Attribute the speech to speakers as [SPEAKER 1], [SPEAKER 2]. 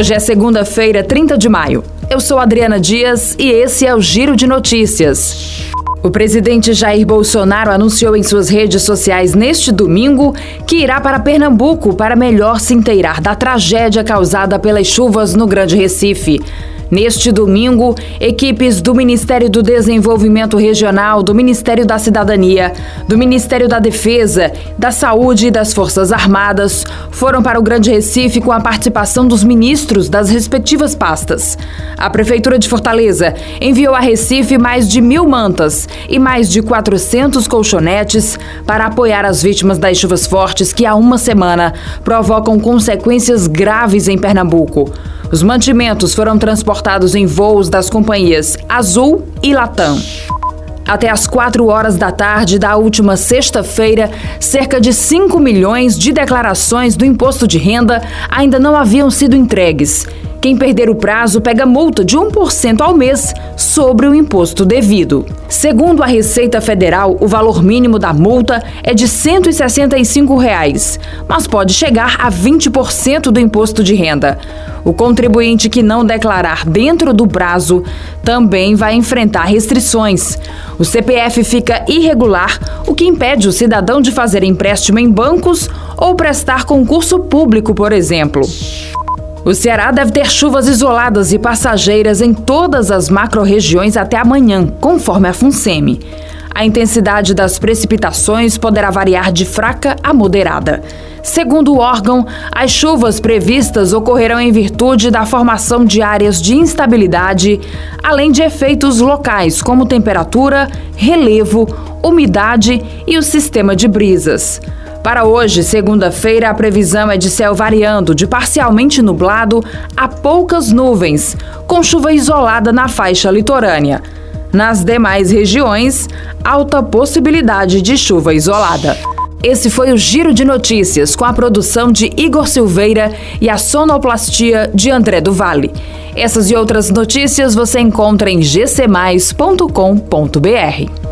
[SPEAKER 1] Hoje é segunda-feira, 30 de maio. Eu sou Adriana Dias e esse é o Giro de Notícias. O presidente Jair Bolsonaro anunciou em suas redes sociais neste domingo que irá para Pernambuco para melhor se inteirar da tragédia causada pelas chuvas no Grande Recife. Neste domingo, equipes do Ministério do Desenvolvimento Regional, do Ministério da Cidadania, do Ministério da Defesa, da Saúde e das Forças Armadas foram para o Grande Recife com a participação dos ministros das respectivas pastas. A Prefeitura de Fortaleza enviou a Recife mais de mil mantas e mais de 400 colchonetes para apoiar as vítimas das chuvas fortes que há uma semana provocam consequências graves em Pernambuco. Os mantimentos foram transportados em voos das companhias Azul e Latam. Até às 4 horas da tarde da última sexta-feira, cerca de 5 milhões de declarações do imposto de renda ainda não haviam sido entregues. Quem perder o prazo pega multa de 1% ao mês sobre o imposto devido. Segundo a Receita Federal, o valor mínimo da multa é de 165 reais, mas pode chegar a 20% do imposto de renda. O contribuinte que não declarar dentro do prazo também vai enfrentar restrições. O CPF fica irregular, o que impede o cidadão de fazer empréstimo em bancos ou prestar concurso público, por exemplo. O Ceará deve ter chuvas isoladas e passageiras em todas as macro-regiões até amanhã, conforme a FUNSEMI. A intensidade das precipitações poderá variar de fraca a moderada. Segundo o órgão, as chuvas previstas ocorrerão em virtude da formação de áreas de instabilidade, além de efeitos locais como temperatura, relevo, umidade e o sistema de brisas. Para hoje, segunda-feira, a previsão é de céu variando de parcialmente nublado a poucas nuvens, com chuva isolada na faixa litorânea. Nas demais regiões, alta possibilidade de chuva isolada. Esse foi o Giro de Notícias com a produção de Igor Silveira e a sonoplastia de André do Vale. Essas e outras notícias você encontra em gcmais.com.br.